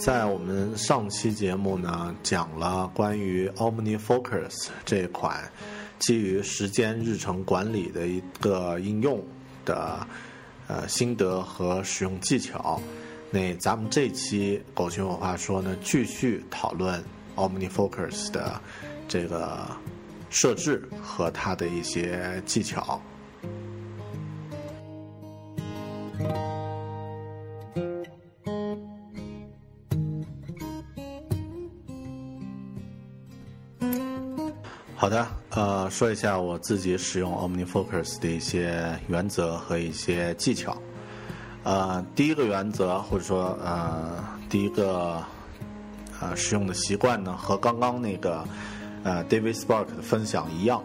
在我们上期节目呢，讲了关于 OmniFocus 这款基于时间日程管理的一个应用的呃心得和使用技巧。那咱们这期狗熊有话说呢，继续讨论 OmniFocus 的这个设置和它的一些技巧。说一下我自己使用 OmniFocus 的一些原则和一些技巧。呃，第一个原则或者说呃第一个呃使用的习惯呢，和刚刚那个呃 David Spark 的分享一样，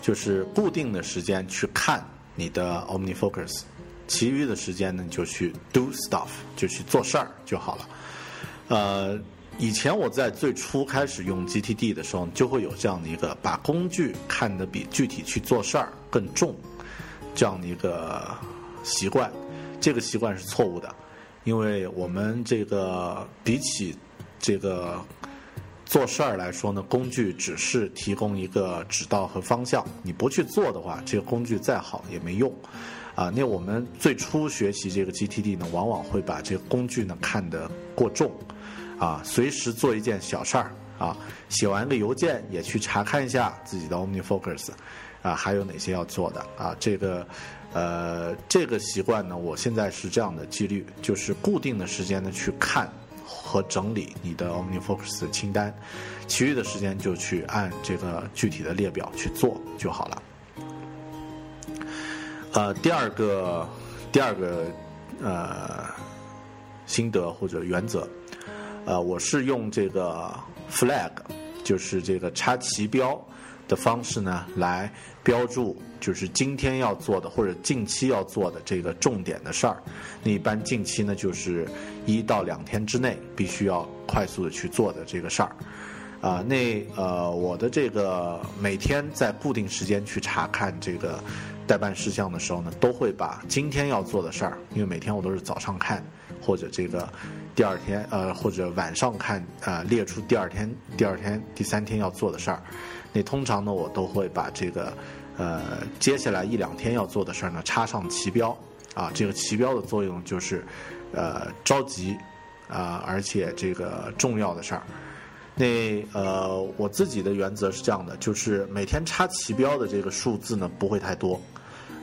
就是固定的时间去看你的 OmniFocus，其余的时间呢就去 do stuff，就去做事儿就好了。呃。以前我在最初开始用 GTD 的时候，就会有这样的一个把工具看得比具体去做事儿更重这样的一个习惯。这个习惯是错误的，因为我们这个比起这个做事儿来说呢，工具只是提供一个指导和方向。你不去做的话，这个工具再好也没用。啊，那我们最初学习这个 GTD 呢，往往会把这个工具呢看得过重。啊，随时做一件小事儿啊，写完个邮件也去查看一下自己的 OmniFocus，啊，还有哪些要做的啊？这个，呃，这个习惯呢，我现在是这样的纪律，就是固定的时间呢去看和整理你的 OmniFocus 清单，其余的时间就去按这个具体的列表去做就好了。呃，第二个，第二个，呃，心得或者原则。呃，我是用这个 flag，就是这个插旗标的方式呢，来标注就是今天要做的或者近期要做的这个重点的事儿。那一般近期呢，就是一到两天之内必须要快速的去做的这个事儿。啊，那呃，我的这个每天在固定时间去查看这个代办事项的时候呢，都会把今天要做的事儿，因为每天我都是早上看或者这个。第二天，呃，或者晚上看，啊，列出第二天、第二天、第三天要做的事儿。那通常呢，我都会把这个，呃，接下来一两天要做的事儿呢，插上旗标。啊，这个旗标的作用就是，呃，着急，啊，而且这个重要的事儿。那呃，我自己的原则是这样的，就是每天插旗标的这个数字呢，不会太多，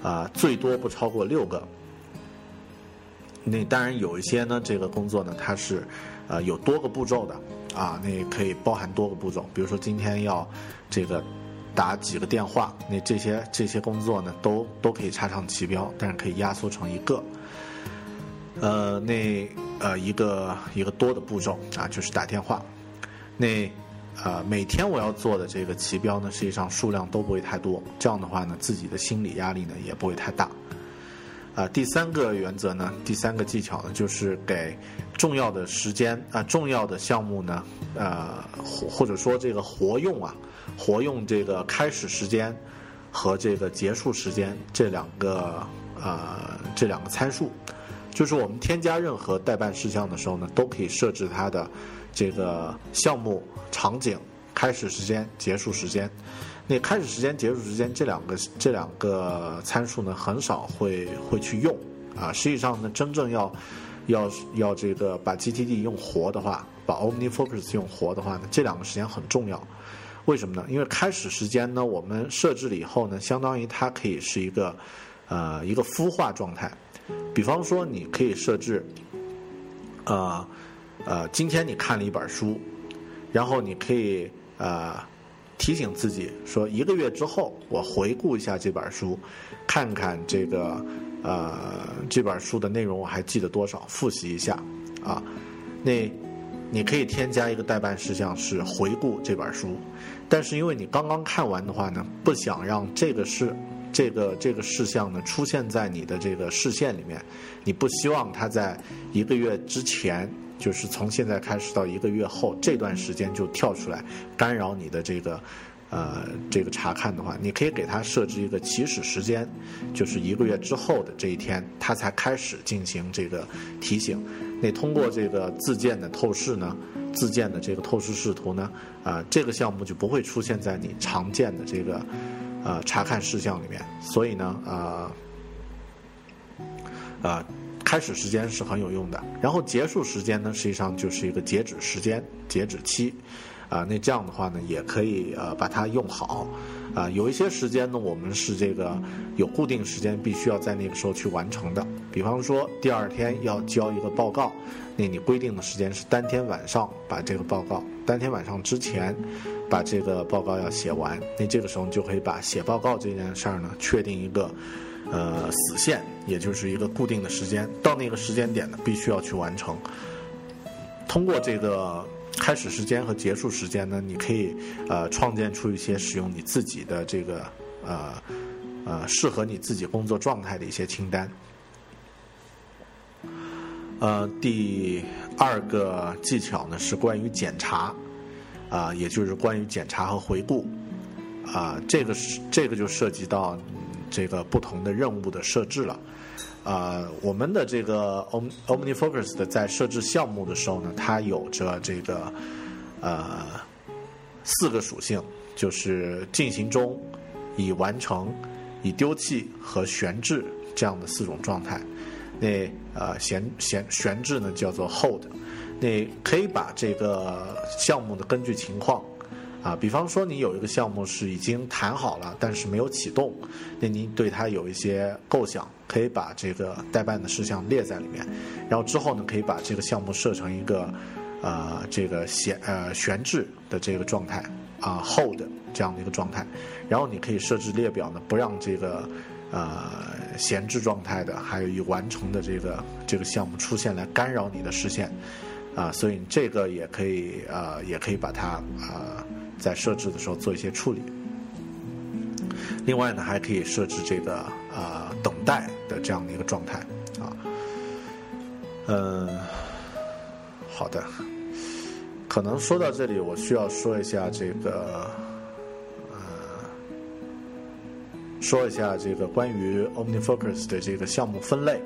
啊，最多不超过六个。那当然有一些呢，这个工作呢，它是，呃，有多个步骤的，啊，那可以包含多个步骤。比如说今天要这个打几个电话，那这些这些工作呢，都都可以插上旗标，但是可以压缩成一个，呃，那呃一个一个多的步骤啊，就是打电话。那呃每天我要做的这个旗标呢，实际上数量都不会太多，这样的话呢，自己的心理压力呢也不会太大。啊，第三个原则呢，第三个技巧呢，就是给重要的时间啊，重要的项目呢，呃，或者说这个活用啊，活用这个开始时间和这个结束时间这两个呃这两个参数，就是我们添加任何代办事项的时候呢，都可以设置它的这个项目场景、开始时间、结束时间。那开始时间、结束时间这两个这两个参数呢，很少会会去用啊。实际上呢，真正要要要这个把 GTD 用活的话，把 OmniFocus 用活的话呢，这两个时间很重要。为什么呢？因为开始时间呢，我们设置了以后呢，相当于它可以是一个呃一个孵化状态。比方说，你可以设置呃呃，今天你看了一本书，然后你可以呃提醒自己说，一个月之后我回顾一下这本书，看看这个呃这本书的内容我还记得多少，复习一下啊。那你可以添加一个代办事项是回顾这本书，但是因为你刚刚看完的话呢，不想让这个事这个这个事项呢出现在你的这个视线里面，你不希望它在一个月之前，就是从现在开始到一个月后这段时间就跳出来干扰你的这个呃这个查看的话，你可以给它设置一个起始时间，就是一个月之后的这一天，它才开始进行这个提醒。那通过这个自建的透视呢，自建的这个透视视图呢，啊，这个项目就不会出现在你常见的这个呃查看事项里面。所以呢，呃，呃，开始时间是很有用的。然后结束时间呢，实际上就是一个截止时间、截止期。啊，那这样的话呢，也可以呃把它用好。啊，有一些时间呢，我们是这个有固定时间，必须要在那个时候去完成的。比方说，第二天要交一个报告，那你规定的时间是当天晚上把这个报告，当天晚上之前把这个报告要写完。那这个时候就可以把写报告这件事儿呢，确定一个呃死线，也就是一个固定的时间，到那个时间点呢，必须要去完成。通过这个。开始时间和结束时间呢？你可以呃创建出一些使用你自己的这个呃呃适合你自己工作状态的一些清单。呃，第二个技巧呢是关于检查啊，也就是关于检查和回顾啊，这个是这个就涉及到这个不同的任务的设置了。啊，我们的这个 OmniFocus 的在设置项目的时候呢，它有着这个呃四个属性，就是进行中、已完成、已丢弃和悬置这样的四种状态。那呃闲闲悬置呢叫做 Hold，那可以把这个项目的根据情况。啊，比方说你有一个项目是已经谈好了，但是没有启动，那您对它有一些构想，可以把这个代办的事项列在里面，然后之后呢，可以把这个项目设成一个，呃，这个闲呃悬置的这个状态啊，hold 这样的一个状态，然后你可以设置列表呢，不让这个呃闲置状态的，还有已完成的这个这个项目出现来干扰你的视线，啊，所以这个也可以呃也可以把它啊。在设置的时候做一些处理。另外呢，还可以设置这个呃等待的这样的一个状态啊。嗯，好的。可能说到这里，我需要说一下这个呃，说一下这个关于 OmniFocus 的这个项目分类，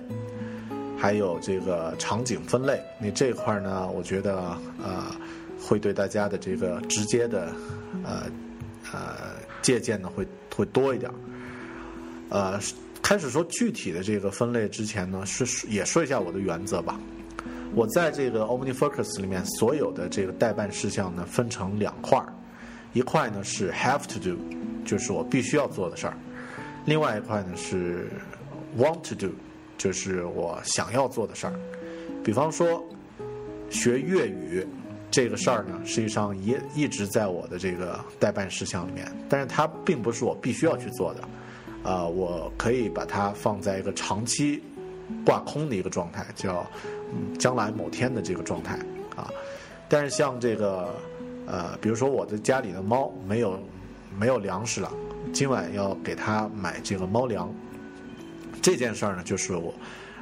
还有这个场景分类。你这块呢，我觉得呃。会对大家的这个直接的，呃，呃，借鉴呢会会多一点。呃，开始说具体的这个分类之前呢，是也说一下我的原则吧。我在这个 OmniFocus 里面所有的这个代办事项呢，分成两块儿，一块呢是 Have to do，就是我必须要做的事儿；另外一块呢是 Want to do，就是我想要做的事儿。比方说学粤语。这个事儿呢，实际上一一直在我的这个代办事项里面，但是它并不是我必须要去做的，啊，我可以把它放在一个长期挂空的一个状态，叫将来某天的这个状态啊。但是像这个呃，比如说我的家里的猫没有没有粮食了，今晚要给它买这个猫粮，这件事儿呢，就是我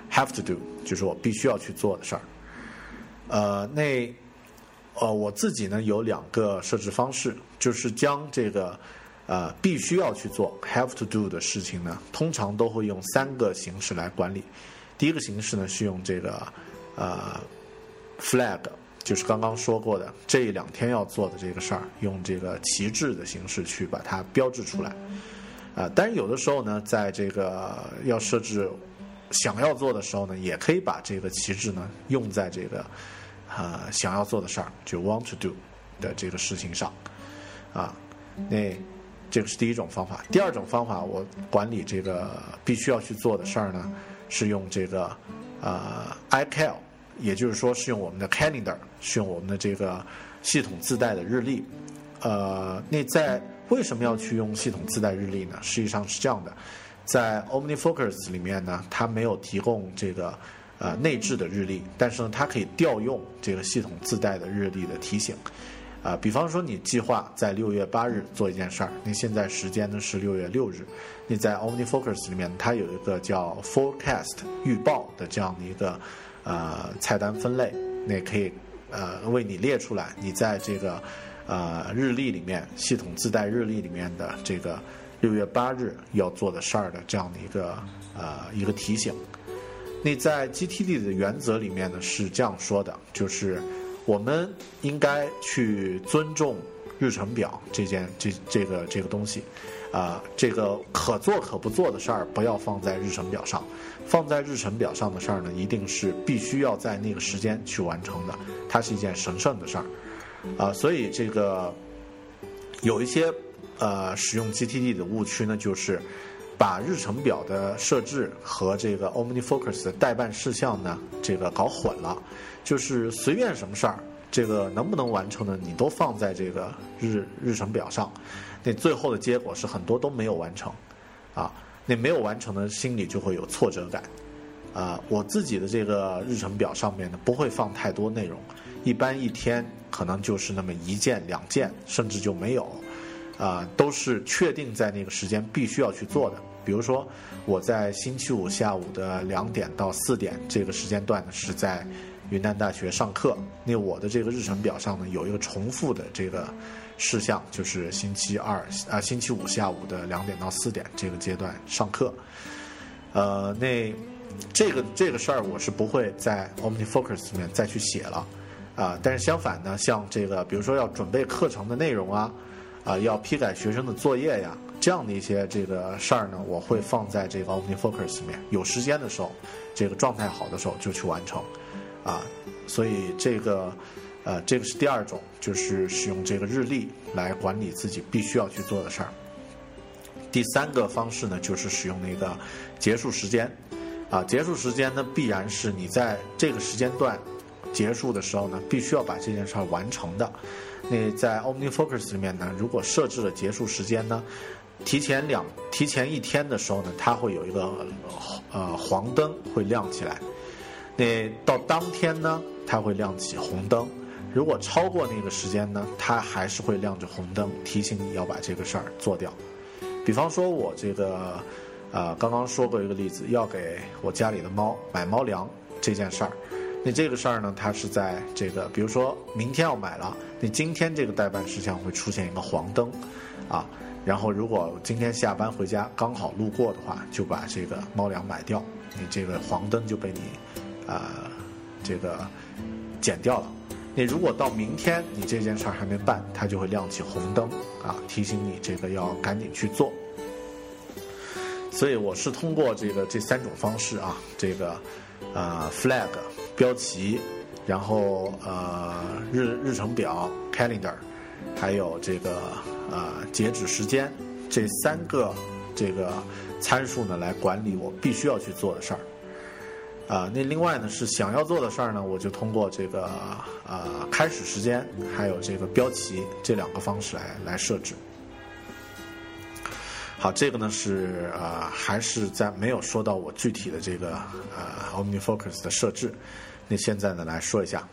have to do，就是我必须要去做的事儿，呃，那。呃，我自己呢有两个设置方式，就是将这个呃必须要去做 have to do 的事情呢，通常都会用三个形式来管理。第一个形式呢是用这个呃 flag，就是刚刚说过的这两天要做的这个事儿，用这个旗帜的形式去把它标志出来。啊，但是有的时候呢，在这个要设置想要做的时候呢，也可以把这个旗帜呢用在这个。呃，想要做的事儿，就 want to do 的这个事情上，啊，那这个是第一种方法。第二种方法，我管理这个必须要去做的事儿呢，是用这个呃 i c a l 也就是说是用我们的 Calendar，是用我们的这个系统自带的日历。呃，那在为什么要去用系统自带日历呢？实际上是这样的，在 OmniFocus 里面呢，它没有提供这个呃内置的日历，但是呢，它可以调用这个系统自带的日历的提醒。啊，比方说你计划在六月八日做一件事儿，你现在时间呢是六月六日，你在 OmniFocus 里面它有一个叫 Forecast 预报的这样的一个呃菜单分类，那可以呃为你列出来，你在这个呃日历里面系统自带日历里面的这个六月八日要做的事儿的这样的一个呃一个提醒。那在 GTD 的原则里面呢是这样说的，就是我们应该去尊重日程表这件这这个这个东西，啊、这个可做可不做的事儿不要放在日程表上，放在日程表上的事儿呢，一定是必须要在那个时间去完成的，它是一件神圣的事儿，啊、所以这个有一些呃使用 GTD 的误区呢，就是把日程表的设置和这个 OmniFocus 的代办事项呢，这个搞混了，就是随便什么事儿，这个能不能完成呢，你都放在这个日日程表上，那最后的结果是很多都没有完成，啊，那没有完成呢，心里就会有挫折感。啊，我自己的这个日程表上面呢，不会放太多内容，一般一天可能就是那么一件、两件，甚至就没有，啊，都是确定在那个时间必须要去做的。比如说，我在星期五下午的两点到四点这个时间段呢，是在云南大学上课。那我的这个日程表上呢，有一个重复的这个事项，就是星期二啊、星期五下午的两点到四点这个阶段上课。呃，那这个这个事儿我是不会在 OmniFocus 里面再去写了啊、但是相反呢，像这个比如说要准备课程的内容啊，啊、要批改学生的作业呀，这样的一些这个事儿呢，我会放在这个 OmniFocus 里面，有时间的时候，这个状态好的时候就去完成啊、所以这个呃，这个是第二种，就是使用这个日历来管理自己必须要去做的事儿。第三个方式呢，就是使用那个结束时间，啊，结束时间呢，必然是你在这个时间段结束的时候呢，必须要把这件事儿完成的。那在 OmniFocus 里面呢，如果设置了结束时间呢，提前两提前一天的时候呢，它会有一个呃黄灯会亮起来。那到当天呢，它会亮起红灯。如果超过那个时间呢，它还是会亮着红灯，提醒你要把这个事儿做掉。比方说，我这个呃刚刚说过一个例子，要给我家里的猫买猫粮这件事儿。那这个事儿呢，它是在这个，比如说明天要买了，那今天这个代办事项会出现一个黄灯，啊，然后如果今天下班回家刚好路过的话，就把这个猫粮买掉，你这个黄灯就被你啊、这个减掉了。那如果到明天你这件事儿还没办，它就会亮起红灯啊，提醒你这个要赶紧去做。所以我是通过这个这三种方式啊，这个呃 flag 标题，然后呃日日程表 calendar，还有这个呃截止时间这三个这个参数呢，来管理我必须要去做的事儿。啊、那另外呢是想要做的事儿呢，我就通过这个呃开始时间，还有这个标题这两个方式来来设置。好，这个呢是呃还是在没有说到我具体的这个呃 OmniFocus 的设置。那现在呢来说一下，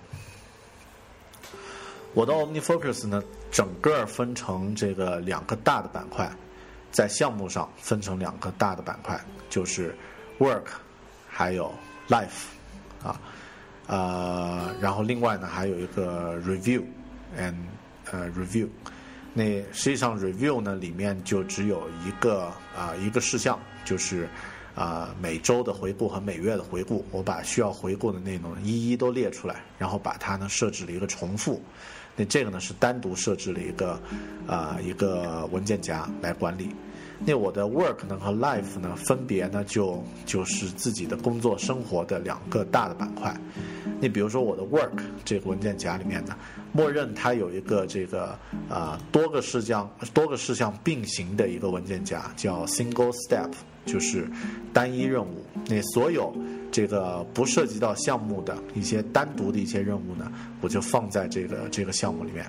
我的 OmniFocus 呢整个分成这个两个大的板块，在项目上分成两个大的板块，就是 Work 还有 Life 啊，呃，然后另外呢还有一个 Review and Review。那实际上 review 呢里面就只有一个啊、一个事项，就是啊、每周的回顾和每月的回顾，我把需要回顾的内容一一都列出来，然后把它呢设置了一个重复。那这个呢是单独设置了一个啊、一个文件夹来管理。那我的 work 呢和 life 呢，分别呢就就是自己的工作生活的两个大的板块。你比如说我的 work 这个文件夹里面呢，默认它有一个这个啊多个事项多个事项并行的一个文件夹，叫 single step，就是单一任务。那所有这个不涉及到项目的一些单独的一些任务呢，我就放在这个这个项目里面。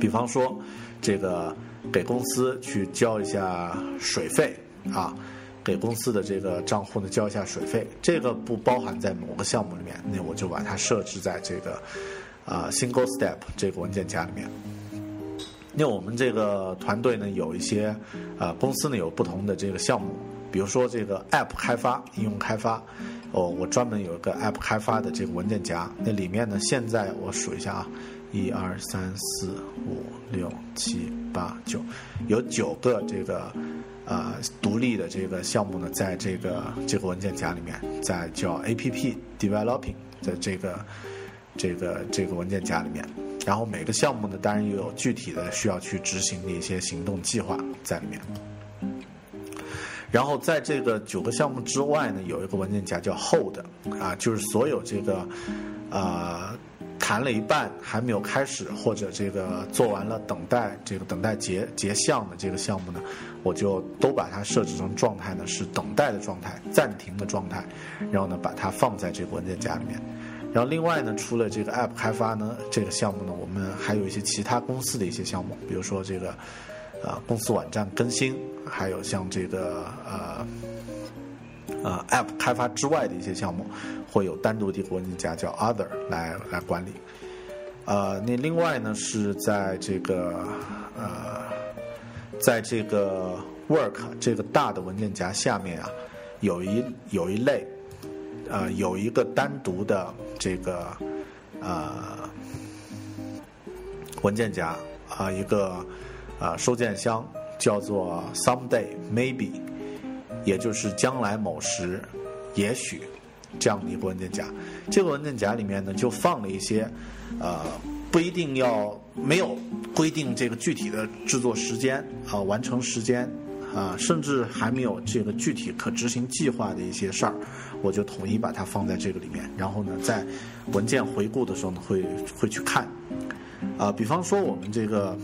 比方说，这个给公司去交一下水费啊。给公司的这个账户呢交一下水费，这个不包含在某个项目里面，那我就把它设置在这个啊 single step 这个文件夹里面。那我们这个团队呢有一些啊公司呢有不同的这个项目，比如说这个 app 开发、应用开发，哦，我专门有一个 app 开发的这个文件夹，那里面呢现在我数一下啊，一二三四五六七八九，有九个这个。呃，独立的这个项目呢，在这个这个文件夹里面，在叫 A P P Developing 的这个这个这个文件夹里面，然后每个项目呢，当然也有具体的需要去执行的一些行动计划在里面。然后在这个九个项目之外呢，有一个文件夹叫 Hold 啊，就是所有这个呃。谈了一半还没有开始，或者这个做完了等待这个等待结结项的这个项目呢，我就都把它设置成状态呢是等待的状态、暂停的状态，然后呢把它放在这个文件夹里面。然后另外呢，除了这个 App 开发呢这个项目呢，我们还有一些其他公司的一些项目，比如说这个呃公司网站更新，还有像这个呃。呃，App 开发之外的一些项目，会有单独的一个文件夹叫 Other 来来管理。呃，那另外呢是在这个呃，在这个 Work 这个大的文件夹下面啊，有一有一类，呃，有一个单独的这个呃文件夹啊，一个啊收件箱叫做 Someday Maybe。也就是将来某时，也许这样的一个文件夹，这个文件夹里面呢就放了一些，呃，不一定要没有规定这个具体的制作时间啊，完成时间啊，甚至还没有这个具体可执行计划的一些事儿，我就统一把它放在这个里面。然后呢，在文件回顾的时候呢，会会去看，啊，比方说我们这个。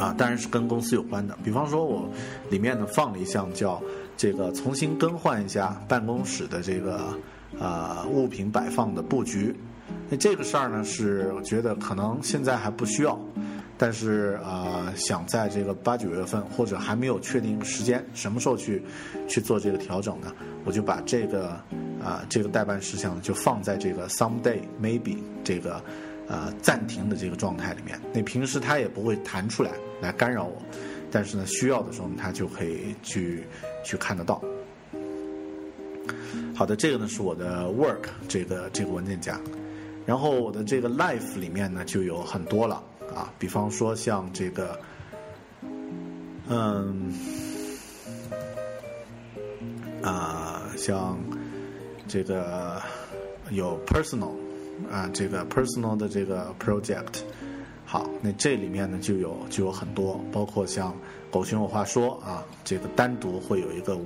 啊，当然是跟公司有关的。比方说，我里面呢放了一项叫这个重新更换一下办公室的这个呃物品摆放的布局。那这个事儿呢，是我觉得可能现在还不需要，但是呃想在这个八九月份或者还没有确定时间什么时候去去做这个调整呢，我就把这个啊这个代办事项就放在这个 someday maybe 这个。呃，暂停的这个状态里面，那平时它也不会弹出来来干扰我，但是呢，需要的时候它就可以去去看得到。好的，这个呢是我的 work 这个这个文件夹，然后我的这个 life 里面呢就有很多了啊，比方说像这个，嗯，啊，像这个有 personal。啊，这个 personal 的这个 project，好，那这里面呢就有就有很多，包括像狗熊有话说啊，这个单独会有一个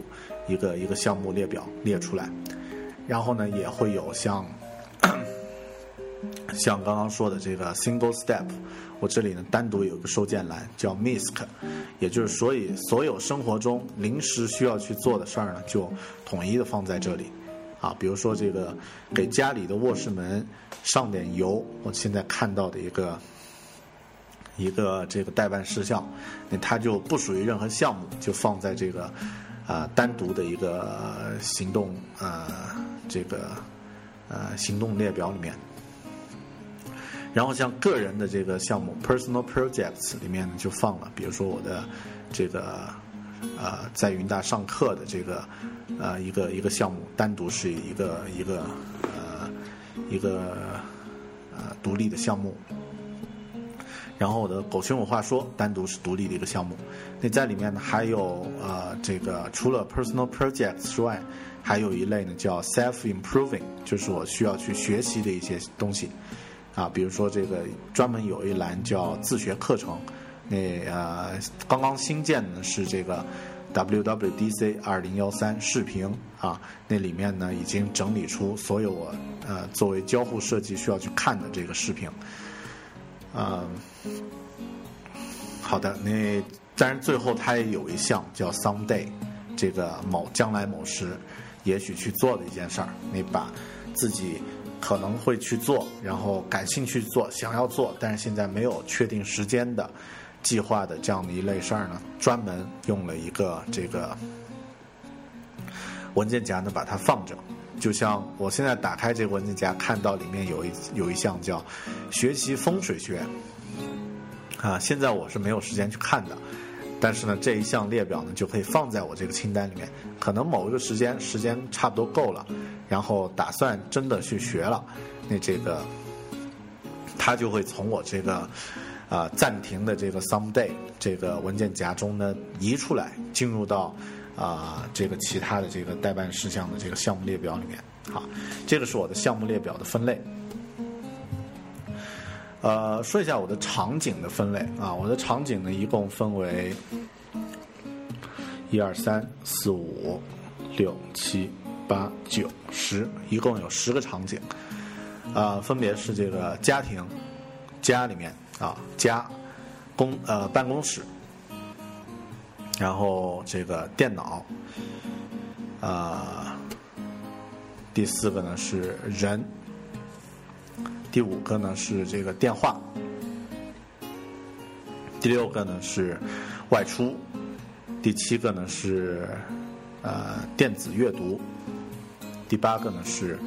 一个一个项目列表列出来，然后呢也会有像像刚刚说的这个 single step，我这里呢单独有一个收件栏叫 misc，也就是所以所有生活中临时需要去做的事儿呢，就统一的放在这里。啊，比如说这个给家里的卧室门上点油，我现在看到的一个一个这个代办事项，那它就不属于任何项目，就放在这个啊单独的一个行动啊这个呃行动列表里面。然后像个人的这个项目 （personal projects） 里面呢，就放了，比如说我的这个呃在云大上课的这个。呃，一个一个项目单独是一个一个呃一个呃独立的项目，然后我的狗熊有话说单独是独立的一个项目。那在里面呢，还有呃这个除了 personal projects 之外，还有一类呢叫 self improving，就是我需要去学习的一些东西啊，比如说这个专门有一栏叫自学课程那呃，刚刚新建的是这个 WWDC 二零幺三视频啊，那里面呢已经整理出所有我呃作为交互设计需要去看的这个视频。嗯，好的，那当然最后它也有一项叫 someday，这个某将来某时，也许去做的一件事儿，你把自己。可能会去做，然后感兴趣做，想要做，但是现在没有确定时间的计划的这样的一类事儿呢，专门用了一个这个文件夹呢把它放着，就像我现在打开这个文件夹，看到里面有一有一项叫学习风水学啊，现在我是没有时间去看的。但是呢，这一项列表呢就可以放在我这个清单里面。可能某一个时间，时间差不多够了，然后打算真的去学了，那这个他就会从我这个啊暂停的这个 someday 这个文件夹中呢移出来，进入到啊这个其他的这个代办事项的这个项目列表里面。好，这个是我的项目列表的分类。呃，说一下我的场景的分类啊，我的场景呢一共分为一二三四五六七八九十，一共有十个场景，啊，分别是这个家庭、家里面啊家公呃办公室，然后这个电脑，啊，第四个呢是人。第五个呢是这个电话，第六个呢是外出，第七个呢是呃电子阅读，第八个呢是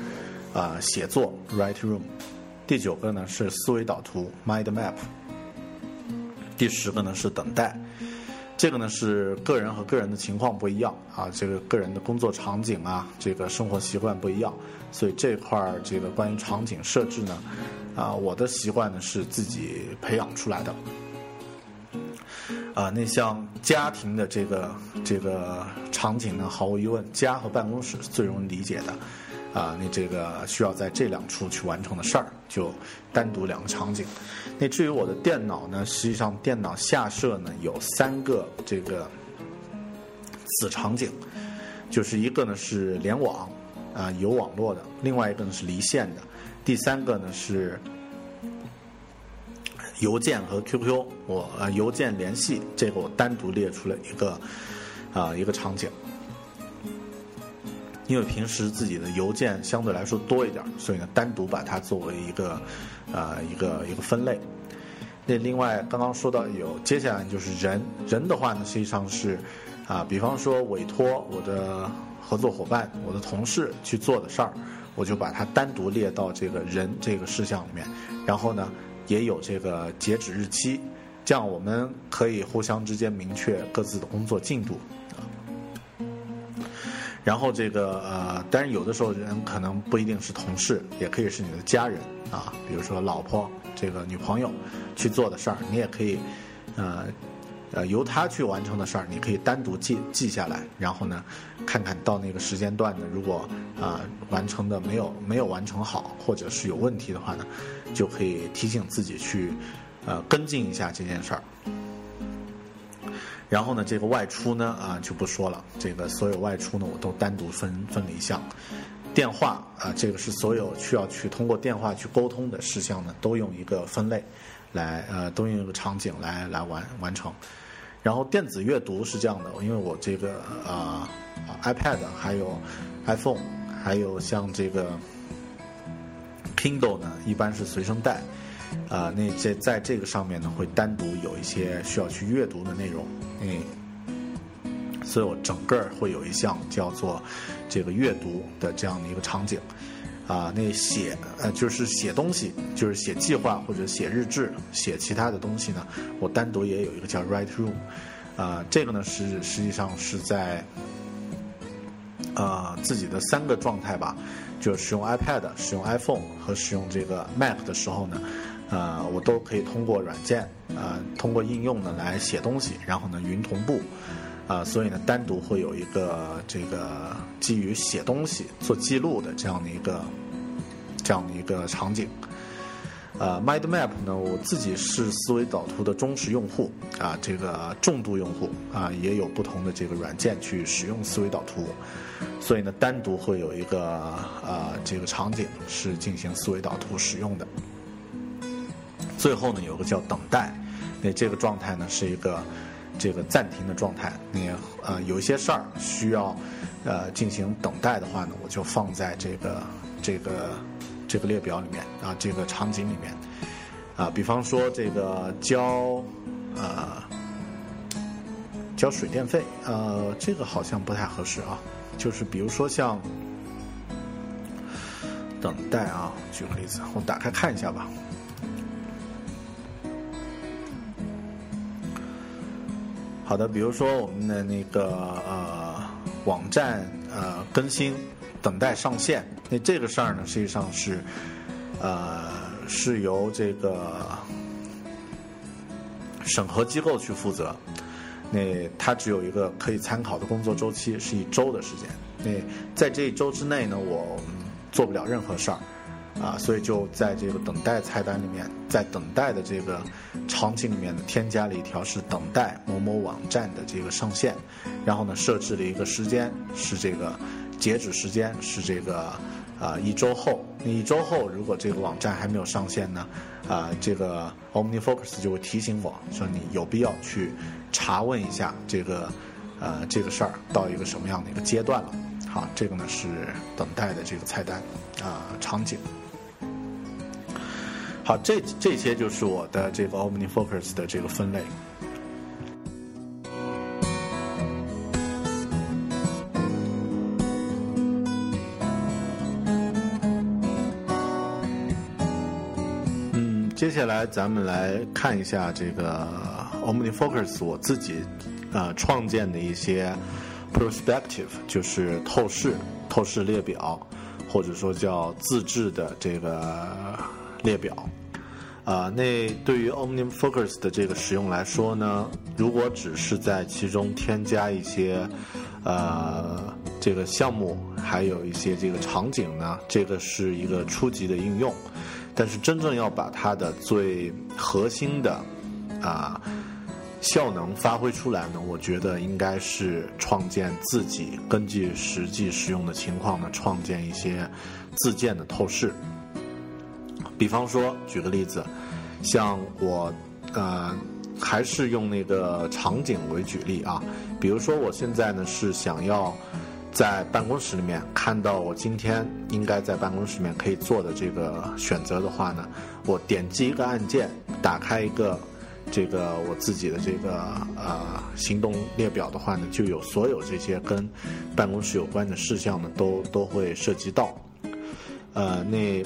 啊写作 write room，第九个呢是思维导图 mind map，第十个呢是等待。这个呢是个人和个人的情况不一样啊，这个个人的工作场景啊，这个生活习惯不一样，所以这块儿这个关于场景设置呢，啊，我的习惯呢是自己培养出来的。啊，那像家庭的这个这个场景呢，毫无疑问，家和办公室是最容易理解的。啊，你这个需要在这两处去完成的事儿，就单独两个场景。那至于我的电脑呢，实际上电脑下设呢有三个这个子场景，就是一个呢是联网，啊有网络的；另外一个呢是离线的；第三个呢是邮件和 QQ，我呃邮件联系，这个我单独列出了一个啊一个场景。因为平时自己的邮件相对来说多一点，所以呢，单独把它作为一个，呃，一个一个分类。那另外刚刚说到有，接下来就是人，人的话呢，实际上是，啊，比方说委托我的合作伙伴、我的同事去做的事儿，我就把它单独列到这个人这个事项里面。然后呢，也有这个截止日期，这样我们可以互相之间明确各自的工作进度。然后这个呃，当然有的时候人可能不一定是同事，也可以是你的家人啊，比如说老婆、这个女朋友去做的事儿，你也可以，呃，呃由他去完成的事儿，你可以单独记记下来，然后呢，看看到那个时间段呢，如果啊完成的没有没有完成好，或者是有问题的话呢，就可以提醒自己去呃跟进一下这件事儿。然后呢，这个外出呢，啊就不说了。这个所有外出呢，我都单独分分了一项。电话啊，这个是所有需要去通过电话去沟通的事项呢，都用一个分类来呃，都用一个场景来来完完成。然后电子阅读是这样的，因为我这个啊 iPad 还有 iPhone 还有像这个 Kindle 呢，一般是随身带。啊，那这在这个上面呢，会单独有一些需要去阅读的内容，嗯，所以我整个会有一项叫做这个阅读的这样的一个场景，啊，那写呃就是写东西，就是写计划或者写日志、写其他的东西呢，我单独也有一个叫 write room，啊，这个呢是实际上是在呃自己的三个状态吧，就使用 iPad、使用 iPhone 和使用这个 Mac 的时候呢。呃，我都可以通过软件，呃，通过应用呢来写东西，然后呢云同步，啊，所以呢单独会有一个这个基于写东西做记录的这样的一个这样的一个场景，呃，Mind Map 呢，我自己是思维导图的忠实用户啊，这个重度用户啊，也有不同的这个软件去使用思维导图，所以呢，单独会有一个呃这个场景是进行思维导图使用的。最后呢，有个叫等待，那这个状态呢是一个这个暂停的状态。你呃有一些事儿需要呃进行等待的话呢，我就放在这个这个。这个列表里面啊，这个场景里面啊，比方说这个交呃交水电费，呃，这个好像不太合适啊。就是比如说像等待啊，举个例子，我打开看一下吧。好的，比如说我们的那个呃网站呃更新。等待上线，那这个事儿呢，实际上是，呃，是由这个审核机构去负责。那它只有一个可以参考的工作周期，是一周的时间。那在这一周之内呢，我做不了任何事儿，啊，所以就在这个等待菜单里面，在等待的这个场景里面呢，添加了一条是等待某某网站的这个上线，然后呢，设置了一个时间是这个。截止时间是这个，啊，一周后。那一周后，如果这个网站还没有上线呢，啊，这个 OmniFocus 就会提醒我说你有必要去查问一下这个，呃，这个事儿到一个什么样的一个阶段了。好，这个呢是等待的这个菜单啊场景。好，这这些就是我的这个 OmniFocus 的这个分类。嗯接下来，咱们来看一下这个 OmniFocus 我自己呃创建的一些 perspective，就是透视透视列表，或者说叫自制的这个列表。啊，那对于 OmniFocus 的这个使用来说呢，如果只是在其中添加一些呃这个项目，还有一些这个场景呢，这个是一个初级的应用。但是真正要把它的最核心的啊效能发挥出来呢，我觉得应该是创建自己根据实际使用的情况呢，创建一些自建的透视。比方说，举个例子，像我呃还是用那个场景为举例啊，比如说我现在呢是想要。在办公室里面看到我今天应该在办公室里面可以做的这个选择的话呢，我点击一个按键，打开一个这个我自己的这个呃行动列表的话呢，就有所有这些跟办公室有关的事项呢都都会涉及到。呃，那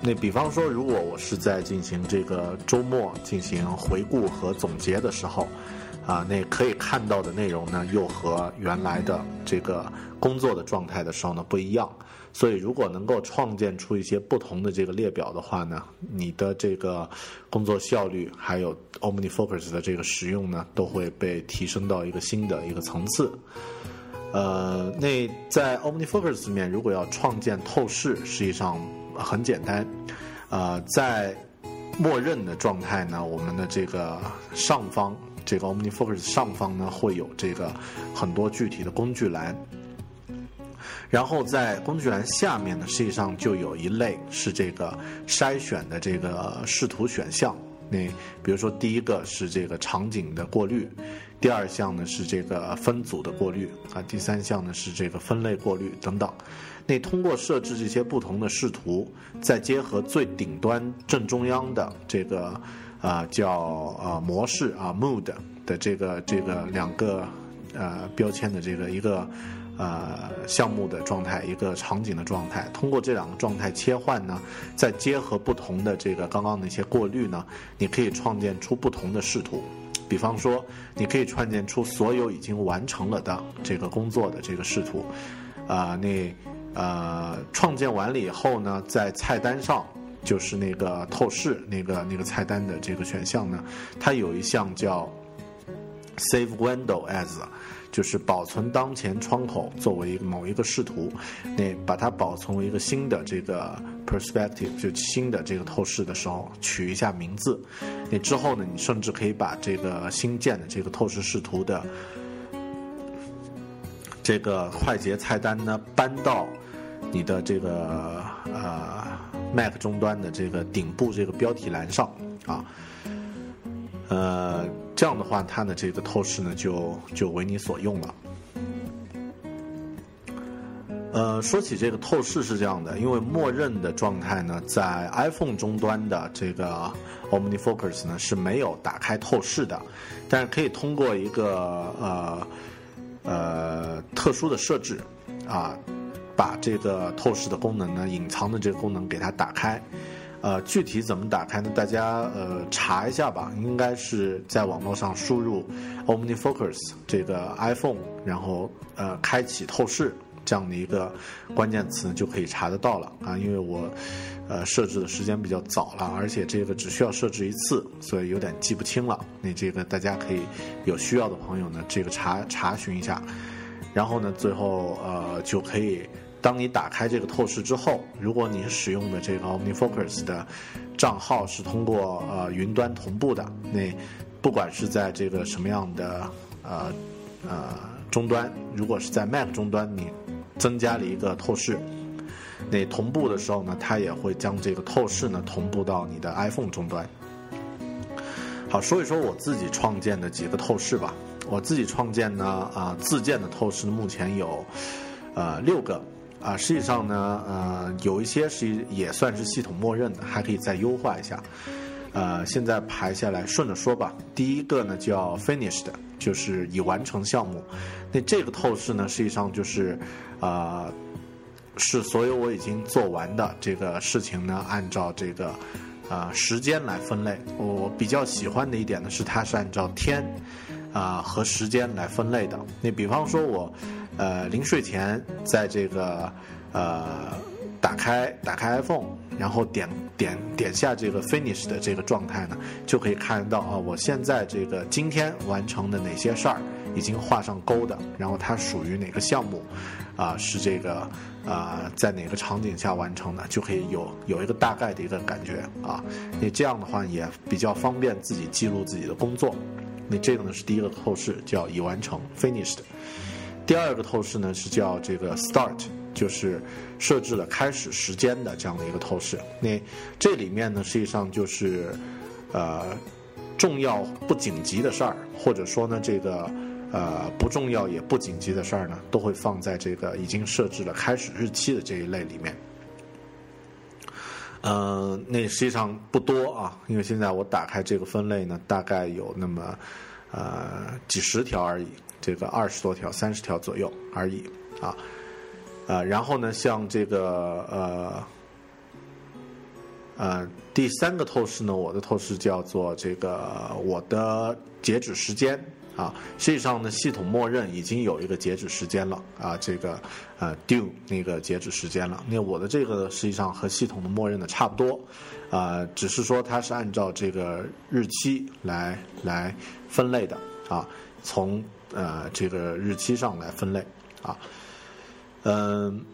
那比方说，如果我是在进行这个周末进行回顾和总结的时候。啊，那可以看到的内容呢，又和原来的这个工作的状态的时候呢不一样。所以，如果能够创建出一些不同的这个列表的话呢，你的这个工作效率还有 OmniFocus 的这个使用呢，都会被提升到一个新的一个层次。呃，那在 OmniFocus 里面，如果要创建透视，实际上很简单。呃，在默认的状态呢，我们的这个上方。这个 OmniFocus 上方呢会有这个很多具体的工具栏，然后在工具栏下面呢，实际上就有一类是这个筛选的这个视图选项。那比如说第一个是这个场景的过滤，第二项呢是这个分组的过滤啊，第三项呢是这个分类过滤等等。那通过设置这些不同的视图，再结合最顶端正中央的这个。啊，叫呃模式啊，mood 的这个这个两个呃标签的这个一个呃项目的状态，一个场景的状态。通过这两个状态切换呢，再结合不同的这个刚刚那些过滤呢，你可以创建出不同的视图。比方说，你可以创建出所有已经完成了的这个工作的这个视图。啊，那呃创建完了以后呢，在菜单上。就是那个透视那个那个菜单的这个选项呢，它有一项叫 Save Window As，就是保存当前窗口作为某一个视图，那把它保存为一个新的这个 perspective，就新的这个透视的时候，取一下名字。那之后呢，你甚至可以把这个新建的这个透视视图的这个快捷菜单呢搬到你的这个呃 Mac 终端的这个顶部这个标题栏上啊。呃，这样的话，它的这个透视呢，就就为你所用了。呃，说起这个透视是这样的，因为默认的状态呢，在 iPhone 终端的这个 OmniFocus 呢是没有打开透视的，但是可以通过一个呃呃特殊的设置啊，把这个透视的功能呢，隐藏的这个功能给它打开。呃，具体怎么打开呢？大家呃查一下吧，应该是在网络上输入 OmniFocus 这个 iPhone，然后呃开启透视这样的一个关键词就可以查得到了啊。因为我呃设置的时间比较早了，而且这个只需要设置一次，所以有点记不清了。那这个大家可以有需要的朋友呢，这个查查询一下，然后呢，最后呃就可以。当你打开这个透视之后，如果你使用的这个 OmniFocus 的账号是通过呃云端同步的，那不管是在这个什么样的呃呃终端，如果是在 Mac 终端，你增加了一个透视，那同步的时候呢，它也会将这个透视呢同步到你的 iPhone 终端。好，说一说我自己创建的几个透视吧。我自己创建呢啊自建的透视目前有呃六个。啊，实际上呢，呃，有一些是也算是系统默认的，还可以再优化一下。呃，现在排下来顺着说吧。第一个呢叫 finished，就是已完成项目。那这个透视呢，实际上就是，呃，是所有我已经做完的这个事情呢，按照这个呃时间来分类。我比较喜欢的一点呢，是它是按照天啊和时间来分类的。那比方说我。呃，临睡前在这个呃打开打开 iPhone，然后点点点下这个 Finish 的这个状态呢，就可以看到啊，我现在这个今天完成的哪些事儿已经画上勾的，然后它属于哪个项目，啊是这个啊在哪个场景下完成的，就可以有有一个大概的一个感觉啊。你这样的话也比较方便自己记录自己的工作。那这个呢是第一个透视，叫已完成 Finished。第二个透视呢是叫这个 start，就是设置了开始时间的这样的一个透视。那这里面呢实际上就是呃重要不紧急的事儿，或者说呢这个呃不重要也不紧急的事儿呢，都会放在这个已经设置了开始日期的这一类里面。嗯，那实际上不多啊，因为现在我打开这个分类呢，大概有那么呃几十条而已。这个二十多条、三十条左右而已啊，呃，然后呢，像这个呃呃第三个透视呢，我的透视叫做这个我的截止时间啊，实际上呢，系统默认已经有一个截止时间了啊，这个呃 due 那个截止时间了。那我的这个实际上和系统的默认的差不多啊，只是说它是按照这个日期来来分类的啊，从。呃，这个日期上来分类啊，嗯，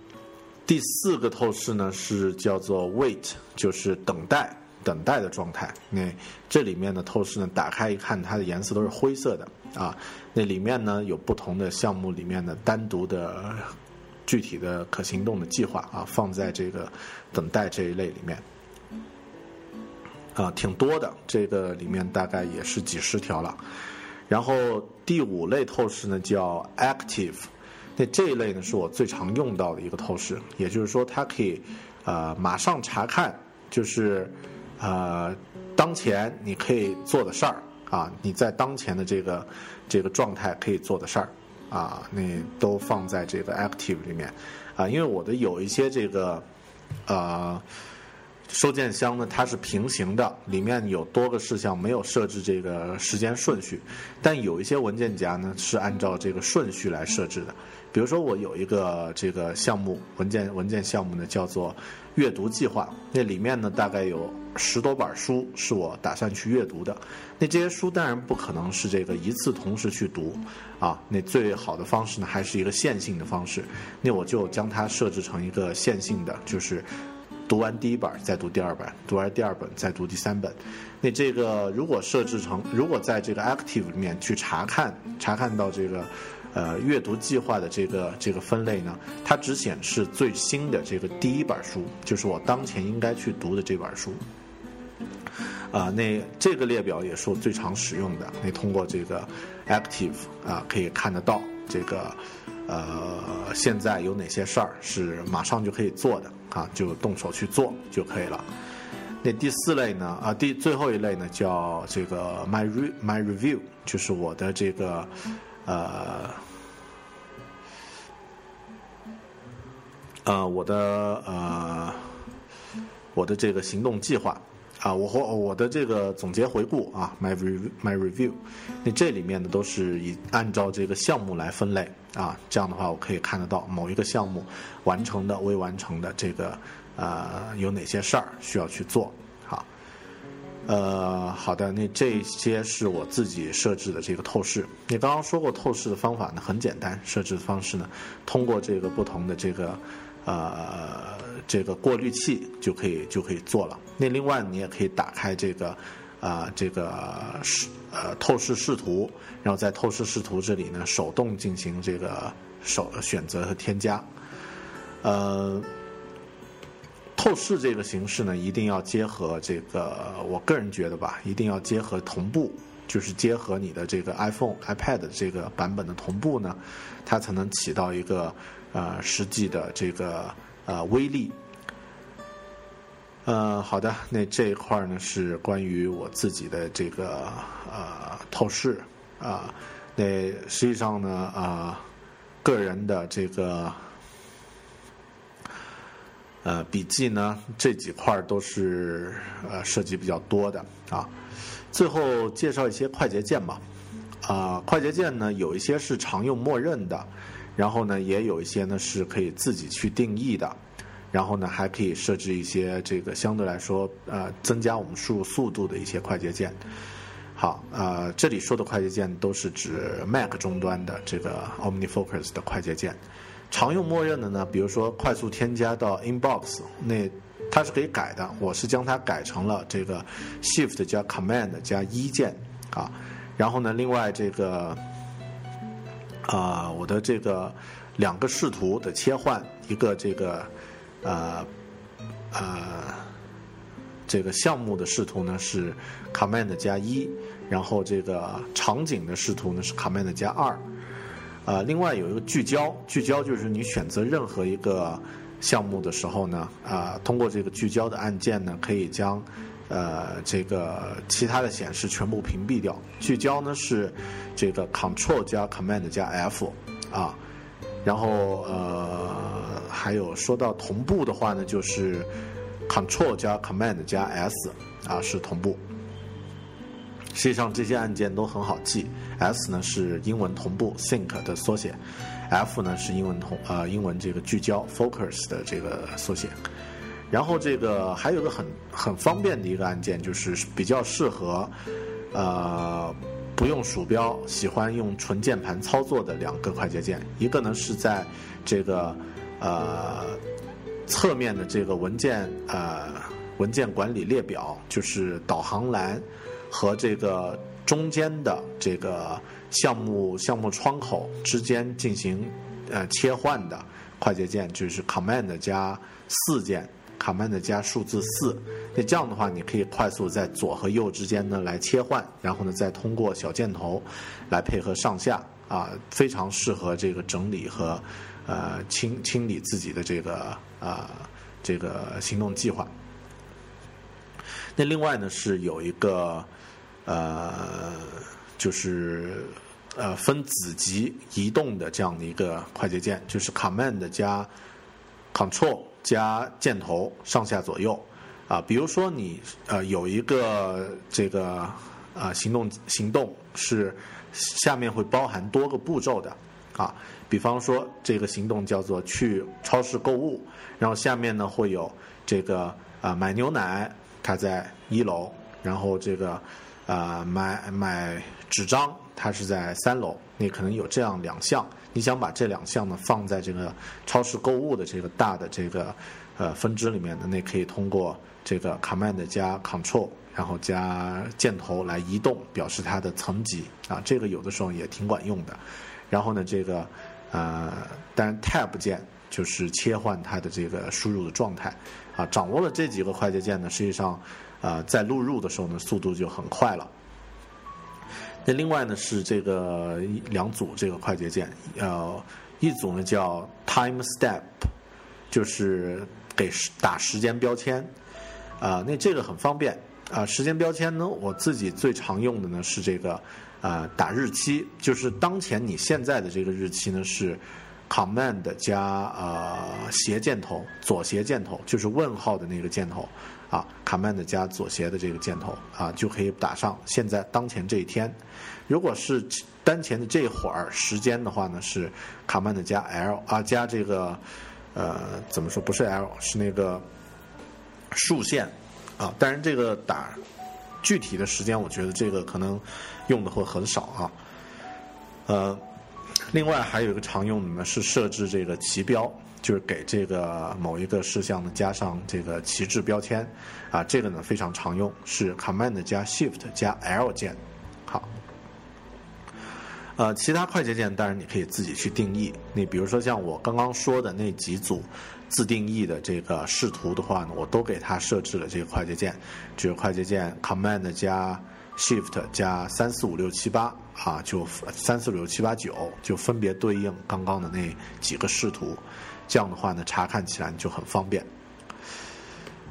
第四个透视呢是叫做 wait，就是等待等待的状态。那这里面的透视呢，打开一看，它的颜色都是灰色的啊。那里面呢有不同的项目里面的单独的具体的可行动的计划啊，放在这个等待这一类里面啊，挺多的。这个里面大概也是几十条了。然后第五类透视呢叫 active，那这一类呢是我最常用到的一个透视，也就是说它可以，呃，马上查看，就是，呃，当前你可以做的事儿啊，你在当前的这个这个状态可以做的事儿啊，那都放在这个 active 里面啊，因为我的有一些这个，呃。收件箱呢，它是平行的，里面有多个事项，没有设置这个时间顺序。但有一些文件夹呢，是按照这个顺序来设置的。比如说，我有一个这个项目文件文件项目呢，叫做阅读计划。那里面呢，大概有十多本书是我打算去阅读的。那这些书当然不可能是这个一次同时去读啊。那最好的方式呢，还是一个线性的方式。那我就将它设置成一个线性的，就是读完第一本再读第二本，读完第二本再读第三本。那这个如果设置成，如果在这个 Active 里面去查看，查看到这个。呃，阅读计划的这个这个分类呢，它只显示最新的这个第一本书，就是我当前应该去读的这本书。啊，那这个列表也是我最常使用的。那通过这个 Active 啊，可以看得到这个呃，现在有哪些事儿是马上就可以做的啊，就动手去做就可以了。那第四类呢，啊，第最后一类呢，叫这个 My Re My Review，就是我的这个。呃，呃，我的呃，我的这个行动计划啊，我和我的这个总结回顾啊，my review my review，那这里面呢都是以按照这个项目来分类啊，这样的话我可以看得到某一个项目完成的、未完成的这个呃有哪些事儿需要去做。好呃，好的，那这些是我自己设置的这个透视。你刚刚说过透视的方法呢，很简单，设置的方式呢，通过这个不同的这个呃这个过滤器就可以就可以做了。那另外你也可以打开这个啊这个视呃透视视图，然后在透视视图这里呢手动进行这个手选择和添加，呃。透视这个形式呢，一定要结合这个，我个人觉得吧，一定要结合同步，就是结合你的这个 iPhone、iPad 这个版本的同步呢，它才能起到一个呃实际的这个呃威力。呃，好的，那这一块呢是关于我自己的这个呃透视啊，那实际上呢啊，个人的这个。呃，笔记呢这几块都是呃涉及比较多的啊。最后介绍一些快捷键吧。啊，快捷键呢有一些是常用默认的，然后呢也有一些呢是可以自己去定义的，然后呢还可以设置一些这个相对来说呃增加我们输入速度的一些快捷键。好，呃，这里说的快捷键都是指 Mac 终端的这个 OmniFocus 的快捷键。常用默认的呢，比如说快速添加到 Inbox，那它是可以改的。我是将它改成了这个 Shift 加 Command 加一键啊。然后呢，另外这个啊，我的这个两个视图的切换，一个这个呃呃这个项目的视图呢是 Command 加一，然后这个场景的视图呢是 Command 加二。呃，另外有一个聚焦，聚焦就是你选择任何一个项目的时候呢，啊，通过这个聚焦的按键呢，可以将呃这个其他的显示全部屏蔽掉。聚焦呢是这个 Control 加 Command 加 F 啊，然后呃还有说到同步的话呢，就是 Control 加 Command 加 S 啊是同步。实际上这些按键都很好记，S 呢是英文同步 Sync 的缩写，F 呢是英文同呃英文这个聚焦 Focus 的这个缩写。然后这个还有个很很方便的一个按键，就是比较适合呃不用鼠标、喜欢用纯键盘操作的两个快捷键。一个呢是在这个呃侧面的这个文件呃文件管理列表，就是导航栏。和这个中间的这个项目项目窗口之间进行呃切换的快捷键，就是 Command 加四键，Command 加数字四。那这样的话，你可以快速在左和右之间呢来切换，然后呢再通过小箭头来配合上下啊，非常适合这个整理和呃清清理自己的这个啊这个行动计划。那另外呢是有一个。呃，就是呃分子级移动的这样的一个快捷键，就是 Command 加 Control 加箭头上下左右，啊，比如说你呃有一个这个啊行动行动是下面会包含多个步骤的。啊，比方说这个行动叫做去超市购物，然后下面呢会有这个啊买牛奶，它在一楼，然后这个啊买买纸张，它是在三楼，你可能有这样两项，你想把这两项呢放在这个超市购物的这个大的这个呃分支里面呢，那可以通过这个 Command 加 Control，然后加箭头来移动，表示它的层级啊，这个有的时候也挺管用的。然后呢，这个呃，当然 Tab 键就是切换它的这个输入的状态啊，掌握了这几个快捷键呢，实际上啊，在录入的时候呢，速度就很快了。那另外呢是这个两组这个快捷键，呃，一组呢叫 Time Step，就是给时打时间标签，啊、那这个很方便啊、时间标签呢，我自己最常用的呢是这个啊、打日期，就是当前你现在的这个日期呢是 Command 加呃斜箭头左斜箭头，就是问号的那个箭头啊，Command 加左斜的这个箭头啊，就可以打上现在当前这一天。如果是当前的这会儿时间的话呢，是 Command 加 L 啊加这个呃怎么说不是 L 是那个竖线啊，当然这个打具体的时间，我觉得这个可能用的会很少啊。呃，另外还有一个常用的呢是设置这个旗标，就是给这个某一个事项呢加上这个旗帜标签啊，这个呢非常常用，是 Command 加 Shift 加 L 键。好。呃，其他快捷键当然你可以自己去定义。你比如说像我刚刚说的那几组自定义的这个视图的话呢，我都给它设置了这个快捷键，就是快捷键 Command 加 Shift 加三四五六七八啊，就三四五六七八九就分别对应刚刚的那几个视图，这样的话呢，查看起来就很方便。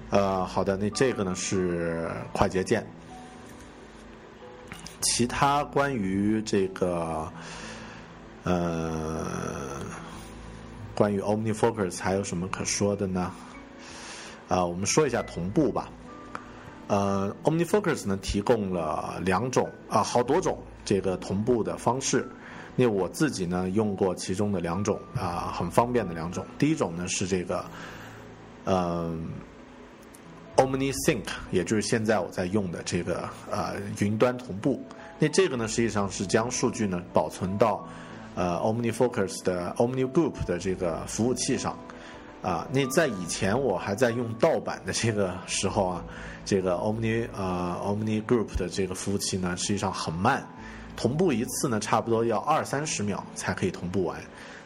呃，好的，那这个呢是快捷键。其他关于这个，呃，关于 OmniFocus 还有什么可说的呢？啊、我们说一下同步吧。呃，OmniFocus 呢提供了两种啊、好多种这个同步的方式。那我自己呢用过其中的两种啊、很方便的两种。第一种呢是这个，呃。OmniSync，也就是现在我在用的这个呃云端同步。那这个呢，实际上是将数据呢保存到呃 OmniFocus 的 OmniGroup 的这个服务器上。啊，那在以前我还在用盗版的这个时候啊，这个 Omni 呃 OmniGroup 的这个服务器呢，实际上很慢，同步一次呢差不多要二三十秒才可以同步完。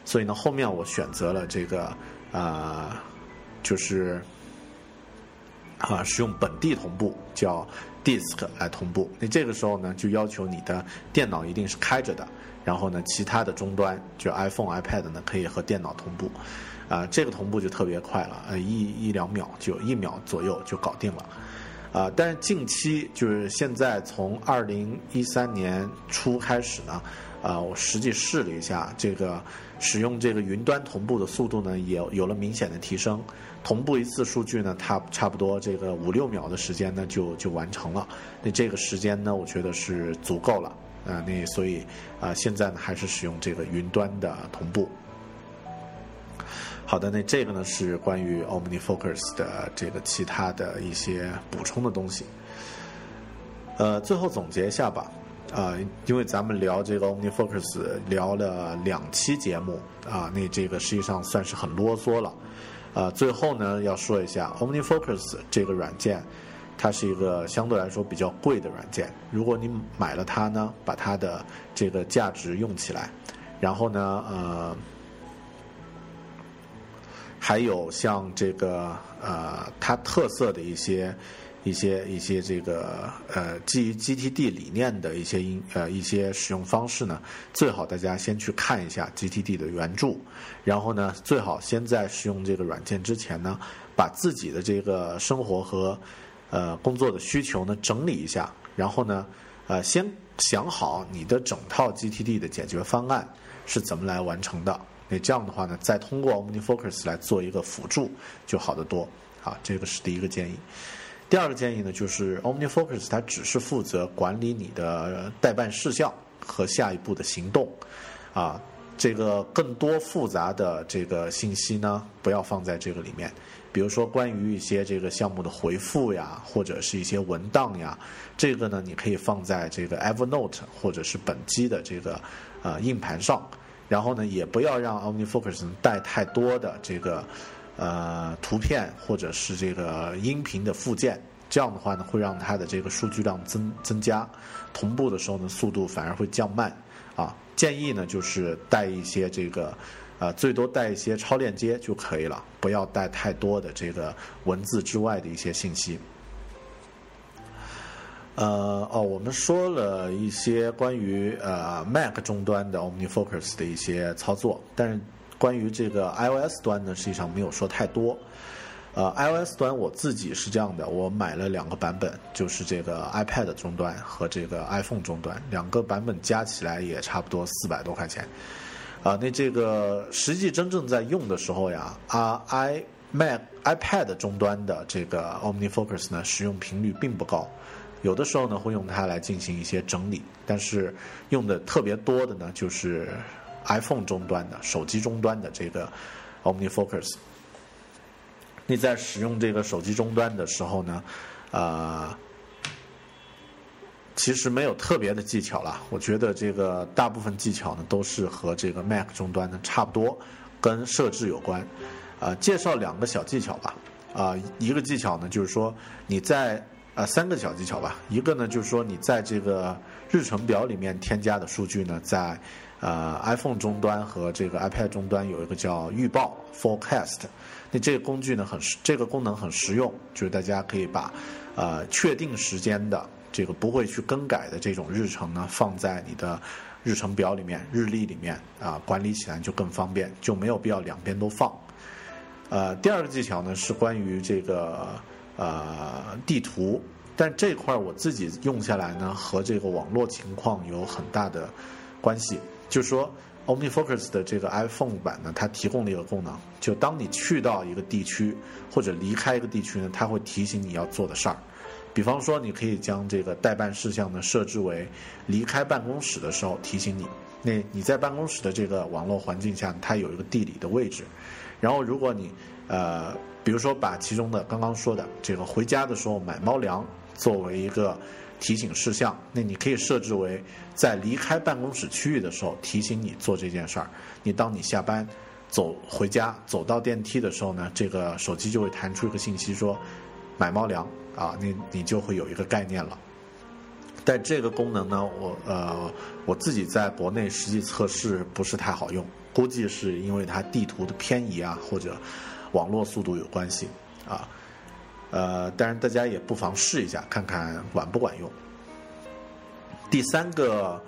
所以呢，后面我选择了这个呃，就是。啊，使用本地同步叫 disk 来同步。那这个时候呢，就要求你的电脑一定是开着的，然后呢，其他的终端就 iPhone、iPad 呢可以和电脑同步。啊，这个同步就特别快了，呃，一一两秒就一秒左右就搞定了。啊，但是近期就是现在从二零一三年初开始呢，啊，我实际试了一下，这个使用这个云端同步的速度呢，也有了明显的提升。同步一次数据呢，它差不多这个五六秒的时间呢，就就完成了。那这个时间呢，我觉得是足够了。啊，那所以啊，现在呢还是使用这个云端的同步。好的，那这个呢是关于 OmniFocus 的这个其他的一些补充的东西。呃，最后总结一下吧。啊、因为咱们聊这个 OmniFocus 聊了两期节目啊，那这个实际上算是很啰嗦了。呃，最后呢要说一下 OmniFocus 这个软件，它是一个相对来说比较贵的软件。如果你买了它呢，把它的这个价值用起来，然后呢，呃，还有像这个呃它特色的一些。一些一些这个呃基于 GTD 理念的一些应呃一些使用方式呢，最好大家先去看一下 GTD 的原著，然后呢，最好先在使用这个软件之前呢，把自己的这个生活和呃工作的需求呢整理一下，然后呢，呃先想好你的整套 GTD 的解决方案是怎么来完成的。那这样的话呢，再通过 OmniFocus 来做一个辅助，就好得多。啊，这个是第一个建议。第二个建议呢，就是 OmniFocus 它只是负责管理你的代办事项和下一步的行动，啊，这个更多复杂的这个信息呢，不要放在这个里面。比如说关于一些这个项目的回复呀，或者是一些文档呀，这个呢，你可以放在这个 Evernote 或者是本机的这个呃硬盘上。然后呢，也不要让 OmniFocus 带太多的这个。呃，图片或者是这个音频的附件，这样的话呢，会让它的这个数据量增增加，同步的时候呢，速度反而会降慢。啊，建议呢就是带一些这个，呃，最多带一些超链接就可以了，不要带太多的这个文字之外的一些信息。呃，哦，我们说了一些关于呃 Mac 终端的 OmniFocus 的一些操作，但是。关于这个 iOS 端呢，实际上没有说太多。呃，iOS 端我自己是这样的，我买了两个版本，就是这个 iPad 终端和这个 iPhone 终端，两个版本加起来也差不多四百多块钱。啊，那这个实际真正在用的时候呀，啊，iMac、iPad 终端的这个 OmniFocus 呢，使用频率并不高，有的时候呢会用它来进行一些整理，但是用的特别多的呢就是。iPhone 终端的手机终端的这个 OmniFocus，你在使用这个手机终端的时候呢，呃，其实没有特别的技巧了。我觉得这个大部分技巧呢都是和这个 Mac 终端呢差不多，跟设置有关。呃，介绍两个小技巧吧。啊，一个技巧呢就是说你在呃三个小技巧吧。一个呢就是说你在这个日程表里面添加的数据呢在。呃，iPhone 终端和这个 iPad 终端有一个叫预报 Forecast，那这个工具呢很，这个功能很实用，就是大家可以把呃确定时间的这个不会去更改的这种日程呢放在你的日程表里面、日历里面啊，管理起来就更方便，就没有必要两边都放。呃，第二个技巧呢是关于这个呃地图，但这块我自己用下来呢和这个网络情况有很大的关系。就说，OmniFocus 的这个 iPhone 版呢，它提供了一个功能，就当你去到一个地区或者离开一个地区呢，它会提醒你要做的事儿。比方说，你可以将这个代办事项呢设置为离开办公室的时候提醒你。那你在办公室的这个网络环境下，它有一个地理的位置。然后，如果你呃，比如说把其中的刚刚说的这个回家的时候买猫粮作为一个。提醒事项，那你可以设置为在离开办公室区域的时候提醒你做这件事儿。你当你下班走回家走到电梯的时候呢，这个手机就会弹出一个信息说买猫粮啊，你你就会有一个概念了。但这个功能呢，我呃我自己在国内实际测试不是太好用，估计是因为它地图的偏移啊或者网络速度有关系啊。呃，当然大家也不妨试一下，看看管不管用。第三个，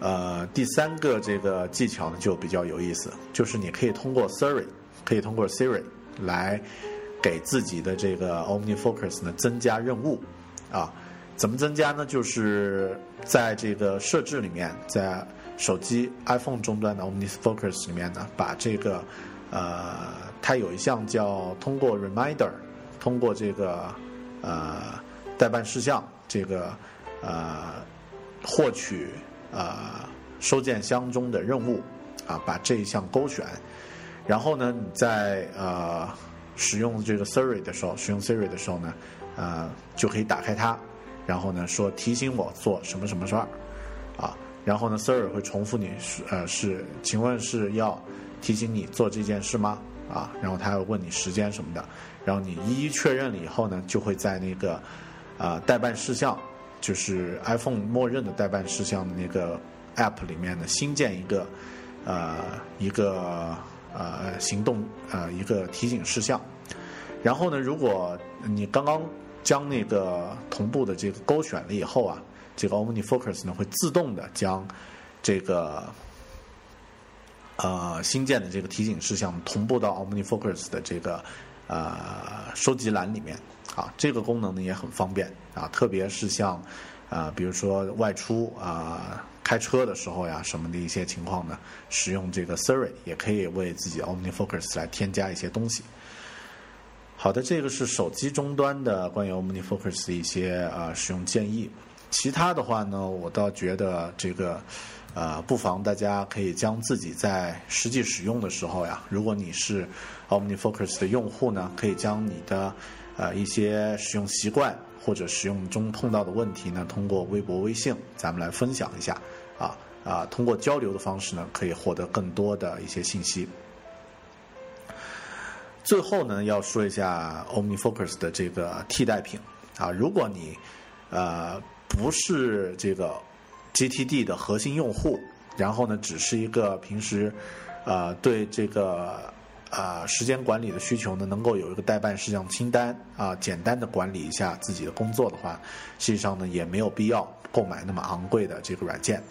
呃，第三个这个技巧呢就比较有意思，就是你可以通过 Siri，可以通过 Siri 来给自己的这个 OmniFocus 呢增加任务啊。怎么增加呢？就是在这个设置里面，在手机 iPhone 终端的 OmniFocus 里面呢，把这个呃，它有一项叫通过 Reminder。通过这个呃代办事项，这个呃获取呃收件箱中的任务啊，把这一项勾选，然后呢，你在呃使用这个 Siri 的时候，使用 Siri 的时候呢，呃就可以打开它，然后呢说提醒我做什么什么事儿啊，然后呢 Siri 会重复你是呃是，请问是要提醒你做这件事吗？啊，然后他会问你时间什么的。然后你一一确认了以后呢，就会在那个啊代办事项，就是 iPhone 默认的代办事项的那个 App 里面呢，新建一个呃一个呃行动呃一个提醒事项。然后呢，如果你刚刚将那个同步的这个勾选了以后啊，这个 OmniFocus 呢会自动的将这个呃新建的这个提醒事项同步到 OmniFocus 的这个。呃，收集栏里面啊，这个功能呢也很方便啊，特别是像啊，比如说外出啊、开车的时候呀什么的一些情况呢，使用这个 Siri 也可以为自己 OmniFocus 来添加一些东西。好。的，这个是手机终端的关于 OmniFocus 的一些啊使用建议。其他的话呢，我倒觉得这个呃，不妨大家可以将自己在实际使用的时候呀，如果你是 OmniFocus 的用户呢，可以将你的呃一些使用习惯或者使用中碰到的问题呢，通过微博、微信，咱们来分享一下啊啊，通过交流的方式呢，可以获得更多的一些信息。最后呢，要说一下 OmniFocus 的这个替代品啊，如果你呃不是这个 GTD 的核心用户，然后呢，只是一个平时呃对这个啊时间管理的需求呢，能够有一个代办事项清单啊，简单的管理一下自己的工作的话，实际上呢也没有必要购买那么昂贵的这个软件。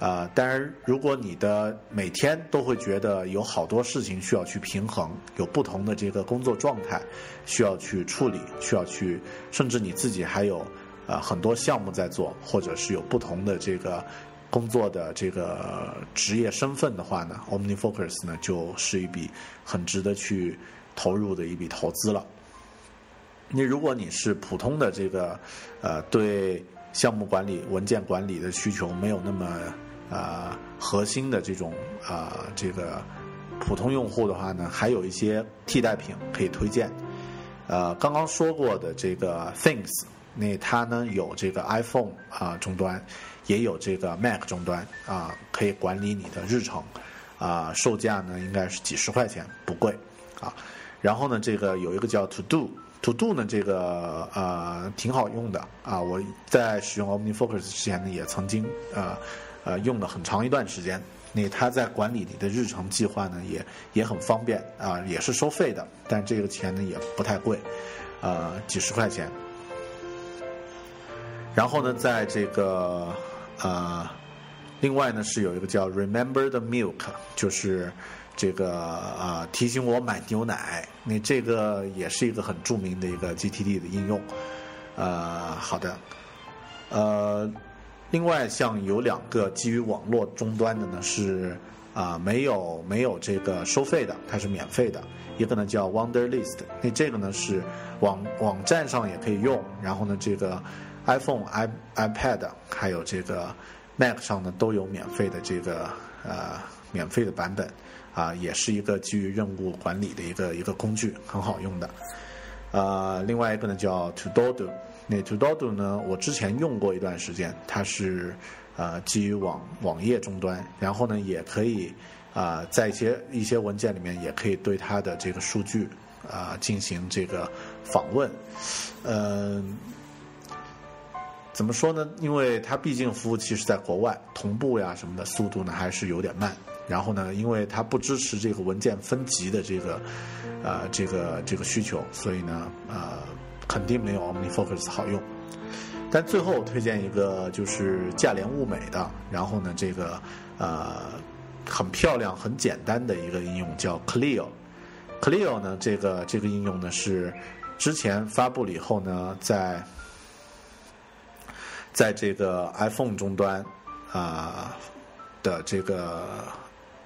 啊，当然，如果你的每天都会觉得有好多事情需要去平衡，有不同的这个工作状态需要去处理，需要去，甚至你自己还有呃很多项目在做，或者是有不同的这个工作的这个职业身份的话呢，OmniFocus 呢就是一笔很值得去投入的一笔投资了。你如果你是普通的这个呃对项目管理、文件管理的需求没有那么。呃，核心的这种啊，这个普通用户的话呢，还有一些替代品可以推荐。呃，刚刚说过的这个 Things，那它呢有这个 iPhone 啊终端，也有这个 Mac 终端啊，可以管理你的日程啊，售价呢应该是几十块钱，不贵啊。然后呢，这个有一个叫 To Do，To Do 呢这个呃挺好用的啊，我在使用 OmniFocus 之前呢也曾经呃。呃，用了很长一段时间。那他在管理你的日程计划呢，也也很方便啊，也是收费的，但这个钱呢也不太贵，呃，几十块钱。然后呢，在这个呃，另外呢是有一个叫 Remember the Milk，就是这个呃提醒我买牛奶。那这个也是一个很著名的一个 GTD 的应用。呃，好的，呃。另外，像有两个基于网络终端的呢，是啊没有没有这个收费的，它是免费的。一个呢叫 Wonderlist，那这个呢是网网站上也可以用，然后呢这个 iPhone、i iPad 还有这个 Mac 上呢都有免费的这个呃免费的版本，啊也是一个基于任务管理的一个一个工具，很好用的。呃，另外一个呢叫 Todo。那 Todo 呢？我之前用过一段时间，它是呃基于网网页终端，然后呢也可以啊在一些一些文件里面也可以对它的这个数据啊进行这个访问，嗯，怎么说呢？因为它毕竟服务器是在国外，同步呀什么的速度呢还是有点慢。然后呢，因为它不支持这个文件分级的这个呃这个这个需求，所以呢呃。肯定没有 OmniFocus 好用，但最后推荐一个就是价廉物美的，然后呢，这个呃很漂亮、很简单的一个应用叫 Cleo。Cleo 呢，这个这个应用呢是之前发布了以后呢，在在这个 iPhone 终端啊的这个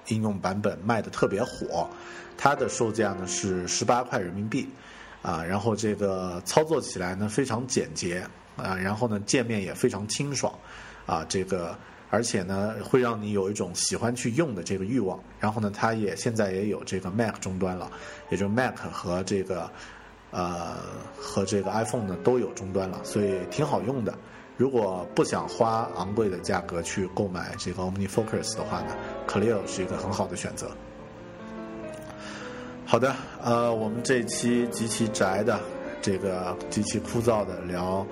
应用版本卖的特别火，它的售价呢是十八块人民币。啊，然后这个操作起来呢非常简洁啊，然后呢界面也非常清爽啊，这个而且呢会让你有一种喜欢去用的这个欲望。然后呢，它也现在也有这个 Mac 终端了，也就 Mac 和这个呃和这个 iPhone 呢都有终端了，所以挺好用的。如果不想花昂贵的价格去购买这个 OmniFocus 的话呢，Cleo 是一个很好的选择。好的，呃，我们这期极其宅的，这个极其枯燥的聊，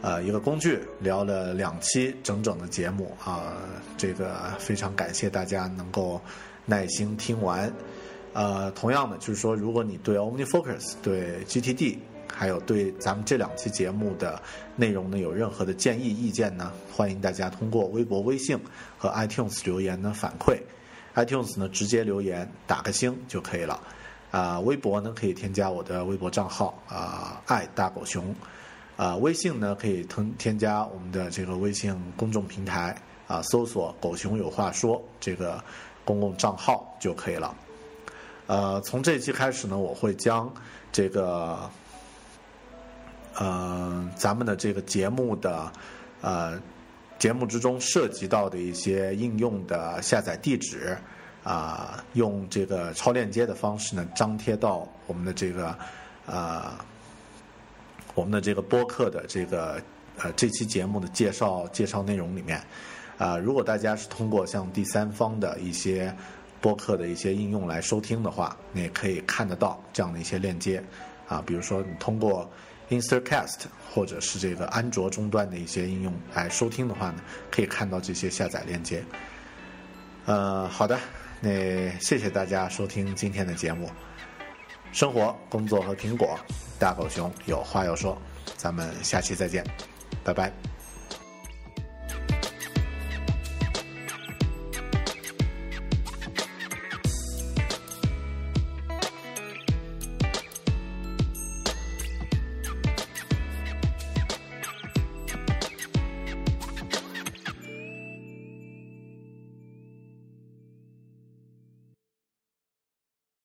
呃，一个工具，聊了两期整整的节目啊，这个非常感谢大家能够耐心听完。呃，同样的，就是说，如果你对 OmniFocus、对 GTD，还有对咱们这两期节目的内容呢有任何的建议意见呢，欢迎大家通过微博、微信和 iTunes 留言呢反馈。iTunes 呢直接留言打个星就可以了。啊，微博呢可以添加我的微博账号啊，爱大狗熊，啊，微信呢可以添添加我们的这个微信公众平台啊，搜索“狗熊有话说”这个公共账号就可以了。呃，从这一期开始呢，我会将这个呃咱们的这个节目的呃节目之中涉及到的一些应用的下载地址啊、用这个超链接的方式呢，张贴到我们的这个呃我们的这个播客的这个呃这期节目的介绍介绍内容里面。啊、如果大家是通过像第三方的一些播客的一些应用来收听的话，你也可以看得到这样的一些链接啊，比如说你通过 Instacast 或者是这个安卓终端的一些应用来收听的话呢，可以看到这些下载链接。呃，好的，那谢谢大家收听今天的节目，生活、工作和苹果，大狗熊有话要说，咱们下期再见，拜拜。